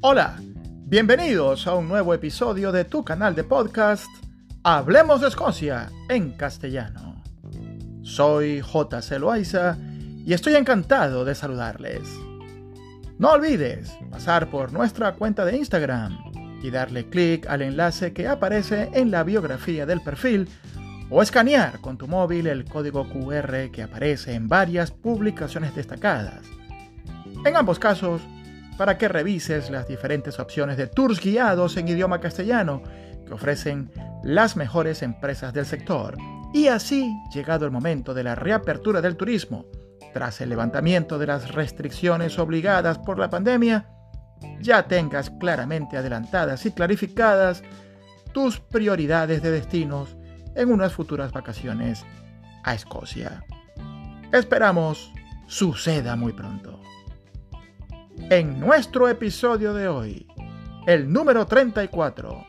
Hola, bienvenidos a un nuevo episodio de tu canal de podcast Hablemos de Escocia en castellano. Soy J.C. Loaiza y estoy encantado de saludarles. No olvides pasar por nuestra cuenta de Instagram y darle clic al enlace que aparece en la biografía del perfil o escanear con tu móvil el código QR que aparece en varias publicaciones destacadas. En ambos casos, para que revises las diferentes opciones de tours guiados en idioma castellano que ofrecen las mejores empresas del sector. Y así, llegado el momento de la reapertura del turismo, tras el levantamiento de las restricciones obligadas por la pandemia, ya tengas claramente adelantadas y clarificadas tus prioridades de destinos en unas futuras vacaciones a Escocia. Esperamos suceda muy pronto. En nuestro episodio de hoy, el número 34,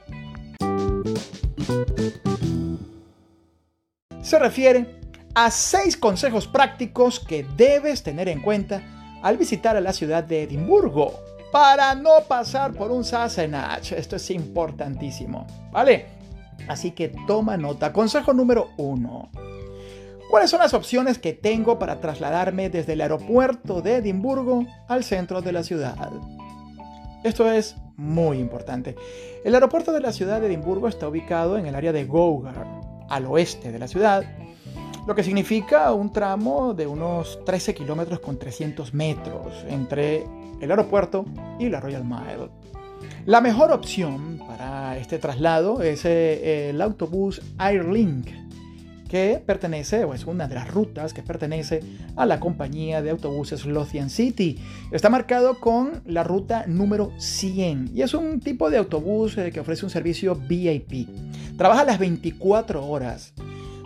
se refiere a seis consejos prácticos que debes tener en cuenta al visitar a la ciudad de Edimburgo para no pasar por un Sassenach. Esto es importantísimo, ¿vale? Así que toma nota. Consejo número uno. ¿Cuáles son las opciones que tengo para trasladarme desde el aeropuerto de Edimburgo al centro de la ciudad? Esto es muy importante. El aeropuerto de la ciudad de Edimburgo está ubicado en el área de Gougar, al oeste de la ciudad, lo que significa un tramo de unos 13 kilómetros con 300 metros entre el aeropuerto y la Royal Mile. La mejor opción para este traslado es eh, el autobús Airlink, que pertenece, o es una de las rutas que pertenece a la compañía de autobuses Lothian City. Está marcado con la ruta número 100 y es un tipo de autobús eh, que ofrece un servicio VIP. Trabaja las 24 horas.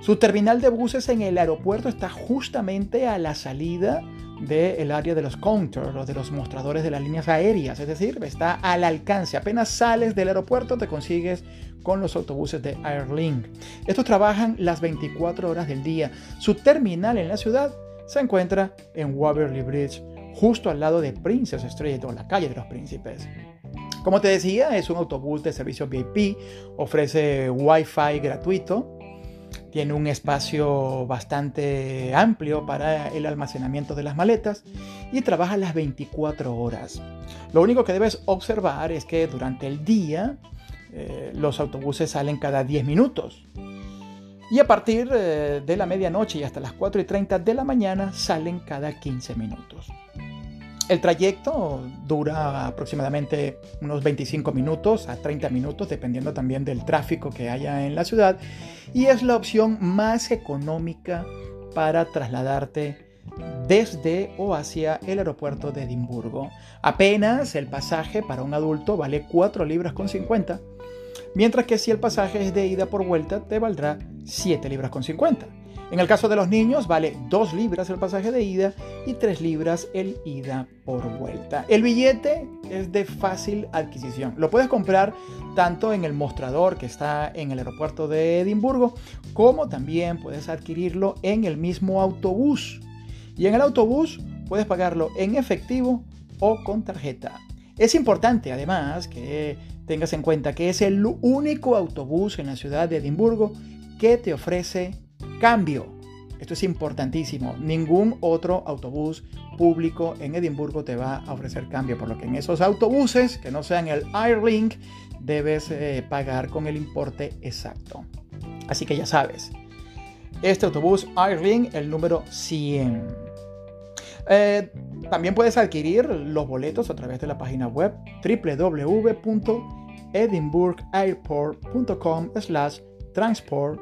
Su terminal de buses en el aeropuerto está justamente a la salida del área de los counters o de los mostradores de las líneas aéreas, es decir, está al alcance. Apenas sales del aeropuerto te consigues con los autobuses de Airlink. Estos trabajan las 24 horas del día. Su terminal en la ciudad se encuentra en Waverly Bridge, justo al lado de Princess Street o la calle de los príncipes. Como te decía, es un autobús de servicio VIP, ofrece Wi-Fi gratuito, tiene un espacio bastante amplio para el almacenamiento de las maletas y trabaja las 24 horas. Lo único que debes observar es que durante el día eh, los autobuses salen cada 10 minutos. Y a partir eh, de la medianoche y hasta las 4 y 30 de la mañana salen cada 15 minutos. El trayecto dura aproximadamente unos 25 minutos a 30 minutos, dependiendo también del tráfico que haya en la ciudad, y es la opción más económica para trasladarte desde o hacia el aeropuerto de Edimburgo. Apenas el pasaje para un adulto vale 4 libras con 50, mientras que si el pasaje es de ida por vuelta te valdrá 7 libras con 50. En el caso de los niños vale 2 libras el pasaje de ida y 3 libras el ida por vuelta. El billete es de fácil adquisición. Lo puedes comprar tanto en el mostrador que está en el aeropuerto de Edimburgo, como también puedes adquirirlo en el mismo autobús. Y en el autobús puedes pagarlo en efectivo o con tarjeta. Es importante además que tengas en cuenta que es el único autobús en la ciudad de Edimburgo que te ofrece Cambio. Esto es importantísimo. Ningún otro autobús público en Edimburgo te va a ofrecer cambio, por lo que en esos autobuses que no sean el Airlink debes eh, pagar con el importe exacto. Así que ya sabes, este autobús Airlink, el número 100. Eh, también puedes adquirir los boletos a través de la página web www.edinburghairport.com slash transport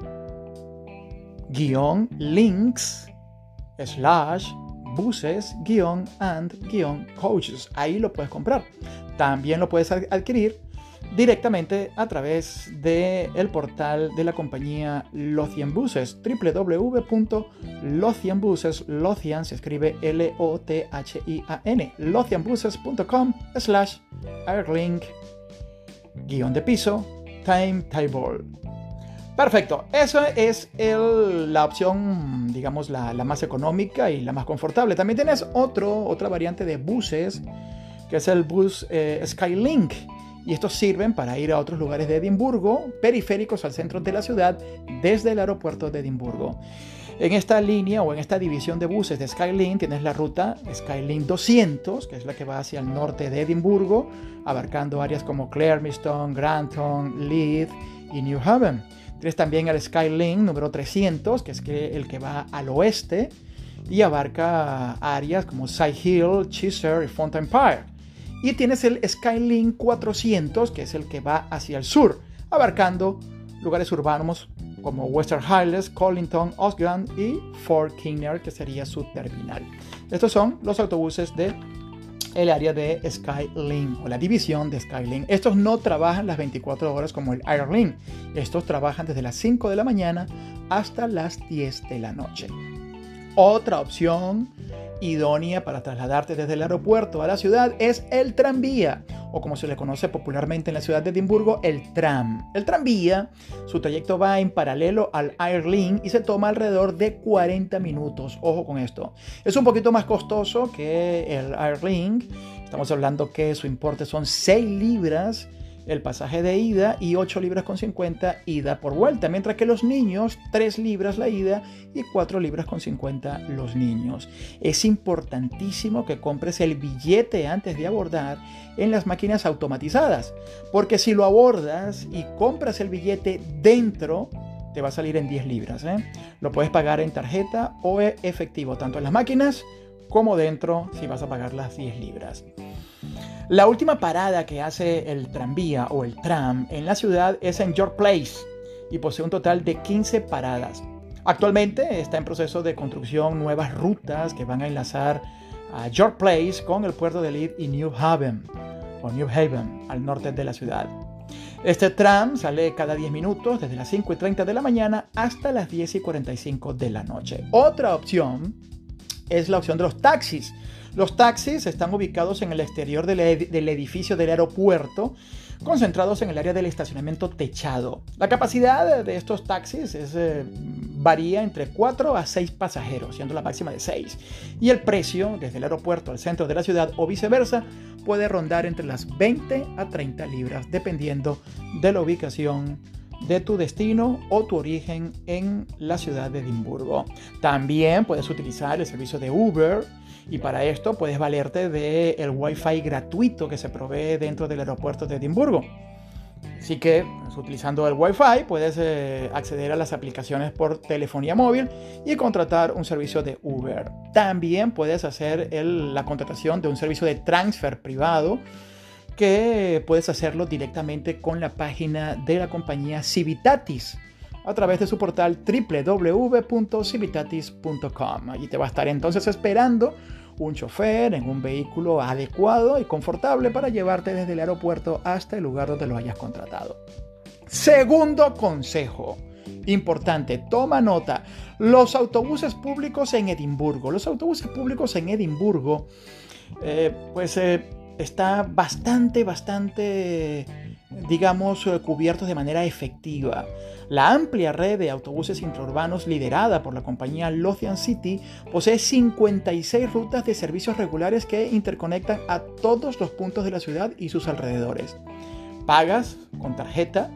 guion links slash buses guion and guion coaches. Ahí lo puedes comprar. También lo puedes adquirir directamente a través del el portal de la compañía Lothian Buses, www.lothianbuses, Lothian se escribe L-O-T-H-I-A-N, lothianbuses.com slash airlink guion de piso timetable. Perfecto, esa es la opción, digamos, la, más económica y la más confortable. También tienes otra variante de buses que es el bus eh, Skylink. Y estos sirven para ir a otros lugares de Edimburgo, periféricos al centro de la ciudad, desde el aeropuerto de Edimburgo. En esta línea o en esta división de buses de Skylink tienes la ruta Skylink 200, que es la que va hacia el norte de Edimburgo, abarcando áreas como Clermiston, Granton, Leith y New Haven. Tienes también el Skylink número 300, que es el que va al oeste y abarca áreas como Side Hill, Cheshire y Fountain Park. Y tienes el Skylink 400, que es el que va hacia el sur, abarcando lugares urbanos como Western Highlands, Collington, Osgland y Fort Kinner, que sería su terminal. Estos son los autobuses de el área de Skylink o la división de Skylink. Estos no trabajan las 24 horas como el Airlink. Estos trabajan desde las 5 de la mañana hasta las 10 de la noche. Otra opción idónea para trasladarte desde el aeropuerto a la ciudad es el tranvía, o como se le conoce popularmente en la ciudad de Edimburgo, el tram. El tranvía, su trayecto va en paralelo al Airlink y se toma alrededor de 40 minutos. Ojo con esto. Es un poquito más costoso que el Airlink. Estamos hablando que su importe son 6 libras el pasaje de ida y 8 libras con 50 ida por vuelta, mientras que los niños 3 libras la ida y 4 libras con 50 los niños. Es importantísimo que compres el billete antes de abordar en las máquinas automatizadas, porque si lo abordas y compras el billete dentro, te va a salir en 10 libras. ¿eh? Lo puedes pagar en tarjeta o efectivo, tanto en las máquinas como dentro si vas a pagar las 10 libras. La última parada que hace el tranvía o el tram en la ciudad es en York Place y posee un total de 15 paradas. Actualmente está en proceso de construcción nuevas rutas que van a enlazar a York Place con el puerto de Leeds y New Haven o New Haven al norte de la ciudad. Este tram sale cada 10 minutos desde las 5 y 30 de la mañana hasta las 10 y 45 de la noche. Otra opción es la opción de los taxis los taxis están ubicados en el exterior del, edificio del aeropuerto, concentrados en el área del estacionamiento techado. La capacidad de estos taxis eh, varía entre 4 a 6 pasajeros, siendo la máxima de 6. Y el precio, desde el aeropuerto al centro de la ciudad o viceversa, puede rondar entre las 20 a 30 libras, dependiendo de la ubicación de tu destino o tu origen en la ciudad de Edimburgo. También puedes utilizar el servicio de Uber y para esto puedes valerte del el Wi-Fi gratuito que se provee dentro del aeropuerto de Edimburgo. Así que utilizando el Wi-Fi puedes eh, acceder a las aplicaciones por telefonía móvil y contratar un servicio de Uber. También puedes hacer la contratación de un servicio de transfer privado que puedes hacerlo directamente con la página de la compañía Civitatis a través de su portal www.civitatis.com. Allí te va a estar entonces esperando un chofer en un vehículo adecuado y confortable para llevarte desde el aeropuerto hasta el lugar donde lo hayas contratado. Segundo consejo. Importante, toma nota. Los autobuses públicos en Edimburgo. Los autobuses públicos en Edimburgo, eh, pues eh, está bastante, bastante, digamos, eh, cubiertos de manera efectiva. La amplia red de autobuses intraurbanos liderada por la compañía Lothian City posee 56 rutas de servicios regulares que interconectan a todos los puntos de la ciudad y sus alrededores. Pagas con tarjeta,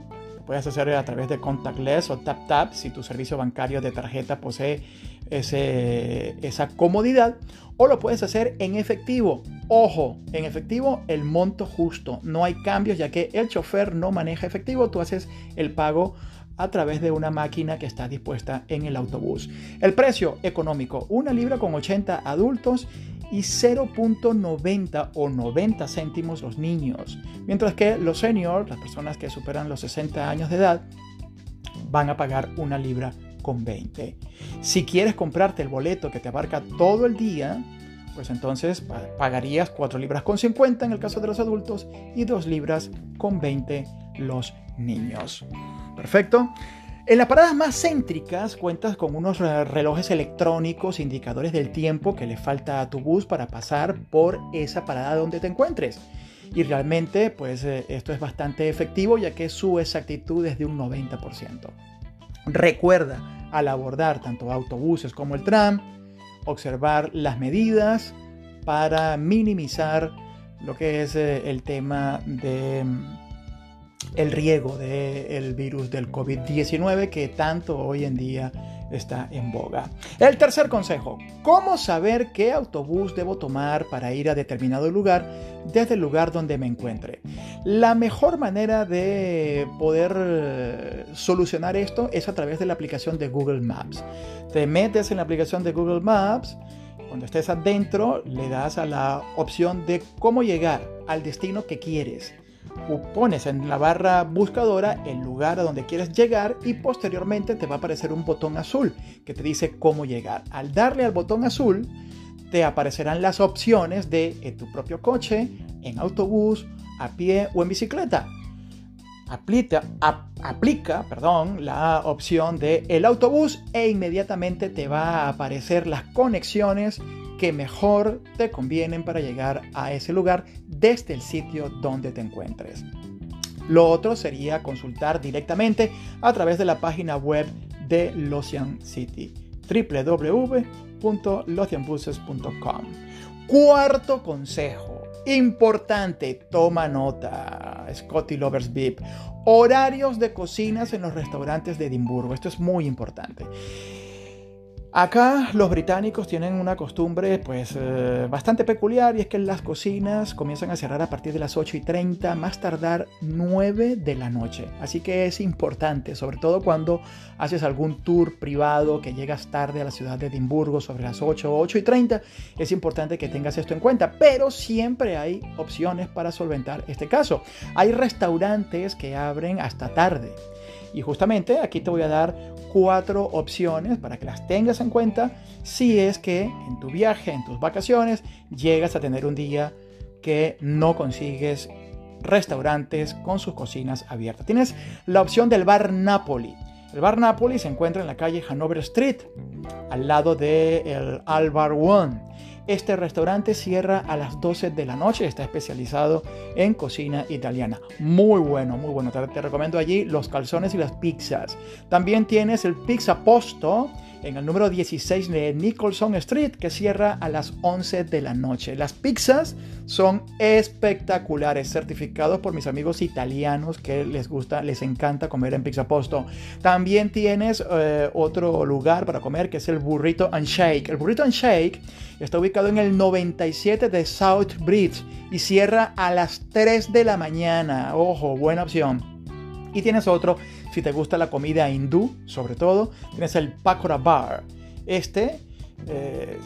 puedes hacer a través de contactless o tap tap si tu servicio bancario de tarjeta posee ese, esa comodidad, o lo puedes hacer en efectivo. Ojo, en efectivo el monto justo, no hay cambios ya que el chofer no maneja efectivo, tú haces el pago a través de una máquina que está dispuesta en el autobús. El precio económico, una libra con 80 adultos y 0.90 o 90 céntimos los niños, mientras que los seniors, las personas que superan los 60 años de edad, van a pagar una libra con 20. Si quieres comprarte el boleto que te abarca todo el día, pues entonces pagarías 4 libras con 50 en el caso de los adultos y 2 libras con 20 los niños. Perfecto. En las paradas más céntricas cuentas con unos relojes electrónicos indicadores del tiempo que le falta a tu bus para pasar por esa parada donde te encuentres. Y realmente pues eh, esto es bastante efectivo ya que su exactitud es de un 90%. Recuerda al abordar tanto autobuses como el tram, observar las medidas para minimizar lo que es eh, el tema de el riego del virus del COVID-19 que tanto hoy en día está en boga. El tercer consejo, ¿cómo saber qué autobús debo tomar para ir a determinado lugar desde el lugar donde me encuentre? La mejor manera de poder eh, solucionar esto es a través de la aplicación de Google Maps. Te metes en la aplicación de Google Maps, cuando estés adentro le das a la opción de cómo llegar al destino que quieres pones en la barra buscadora el lugar a donde quieres llegar y posteriormente te va a aparecer un botón azul que te dice cómo llegar. Al darle al botón azul te aparecerán las opciones de tu propio coche, en autobús, a pie o en bicicleta. Aplica, aplica perdón, la opción de el autobús e inmediatamente te va a aparecer las conexiones mejor te convienen para llegar a ese lugar desde el sitio donde te encuentres. Lo otro sería consultar directamente a través de la página web de Locian City, www.locianbuses.com. Cuarto consejo, importante, toma nota, Scotty Lovers VIP, horarios de cocinas en los restaurantes de Edimburgo, esto es muy importante. Acá los británicos tienen una costumbre pues eh, bastante peculiar y es que las cocinas comienzan a cerrar a partir de las 8 y 30, más tardar 9 de la noche. Así que es importante, sobre todo cuando haces algún tour privado que llegas tarde a la ciudad de Edimburgo sobre las 8 o 8 y 30, es importante que tengas esto en cuenta. Pero siempre hay opciones para solventar este caso. Hay restaurantes que abren hasta tarde. Y justamente aquí te voy a dar cuatro opciones para que las tengas en cuenta si es que en tu viaje, en tus vacaciones, llegas a tener un día que no consigues restaurantes con sus cocinas abiertas. Tienes la opción del bar Napoli. El bar Napoli se encuentra en la calle Hanover Street, al lado del de Albar One. Este restaurante cierra a las 12 de la noche, está especializado en cocina italiana. Muy bueno, muy bueno. Te, te recomiendo allí los calzones y las pizzas. También tienes el Pizza Posto, en el número 16 de Nicholson Street, que cierra a las 11 de la noche. Las pizzas son espectaculares, certificados por mis amigos italianos que les gusta, les encanta comer en Pizza Posto. También tienes eh, otro lugar para comer que es el Burrito and Shake. El Burrito and Shake está ubicado en el 97 de South Bridge y cierra a las 3 de la mañana. Ojo, buena opción. Y tienes otro, si te gusta la comida hindú, sobre todo, tienes el Pakora Bar. Este eh,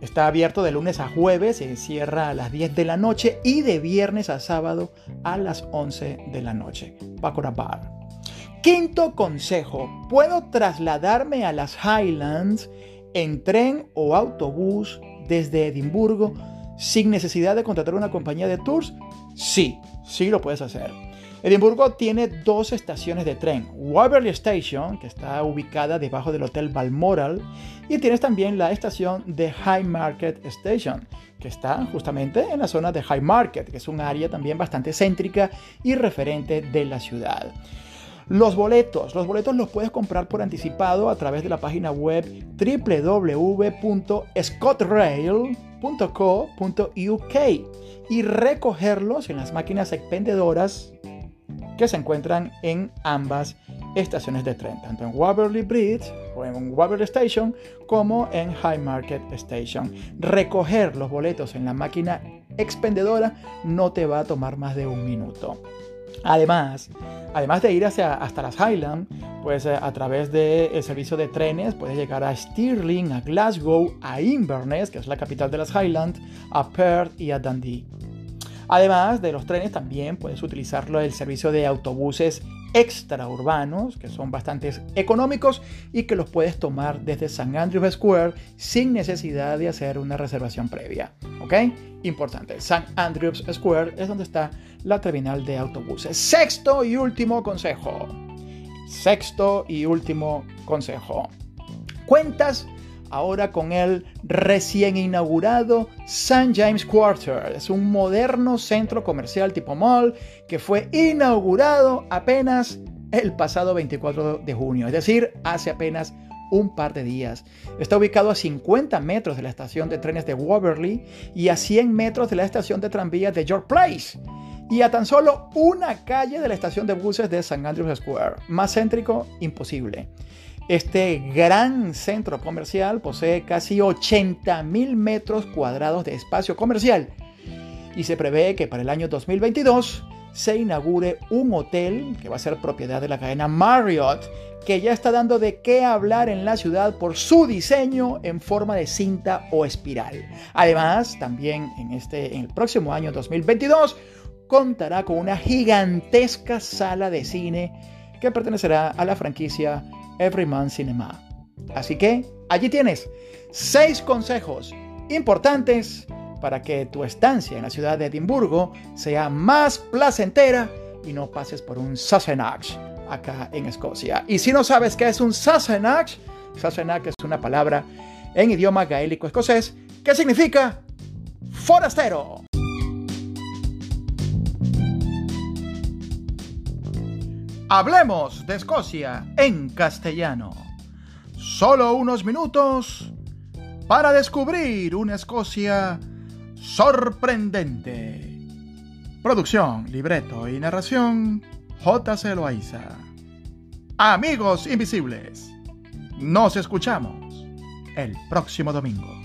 está abierto de lunes a jueves, se cierra a las 10 de la noche y de viernes a sábado a las 11 de la noche. Pakora Bar. Quinto consejo, puedo trasladarme a las Highlands en tren o autobús desde Edimburgo sin necesidad de contratar una compañía de tours. Sí, sí lo puedes hacer. Edimburgo tiene dos estaciones de tren, Waverley Station, que está ubicada debajo del Hotel Balmoral, y tienes también la estación de High Market Station, que está justamente en la zona de High Market, que es un área también bastante céntrica y referente de la ciudad. Los boletos, los boletos los puedes comprar por anticipado a través de la página web www.scotrail.co.uk y recogerlos en las máquinas expendedoras que se encuentran en ambas estaciones de tren, tanto en Waverley Bridge o en Waverley Station como en High Market Station. Recoger los boletos en la máquina expendedora no te va a tomar más de un minuto. Además, además de ir hacia, hasta las Highlands, pues eh, a través del servicio de trenes puedes llegar a Stirling, a Glasgow, a Inverness, que es la capital de las Highlands, a Perth y a Dundee. Además de los trenes, también puedes utilizarlo el servicio de autobuses extraurbanos, que son bastante económicos y que los puedes tomar desde St. Andrews Square sin necesidad de hacer una reservación previa. ¿Ok? Importante. St. Andrews Square es donde está la terminal de autobuses. Sexto y último consejo. Sexto y último consejo. Cuentas ahora con el recién inaugurado St. James Quarter. Es un moderno centro comercial tipo mall que fue inaugurado apenas el pasado 24 de junio, es decir, hace apenas un par de días. Está ubicado a 50 metros de la estación de trenes de Waverly y a 100 metros de la estación de tranvías de York Place y a tan solo una calle de la estación de buses de St. Andrews Square. Más céntrico, imposible. Este gran centro comercial posee casi 80 mil metros cuadrados de espacio comercial y se prevé que para el año 2022 se inaugure un hotel que va a ser propiedad de la cadena Marriott, que ya está dando de qué hablar en la ciudad por su diseño en forma de cinta o espiral. Además, también en, este, en el próximo año 2022 contará con una gigantesca sala de cine que pertenecerá a la franquicia Everyman Cinema. Así que allí tienes seis consejos importantes para que tu estancia en la ciudad de Edimburgo sea más placentera y no pases por un Sassenach acá en Escocia. Y si no sabes qué es un Sassenach, Sassenach es una palabra en idioma gaélico escocés que significa forastero. Hablemos de Escocia en castellano. Solo unos minutos para descubrir una Escocia sorprendente. Producción, libreto y narración, J.C. Loaiza. Amigos invisibles, nos escuchamos el próximo domingo.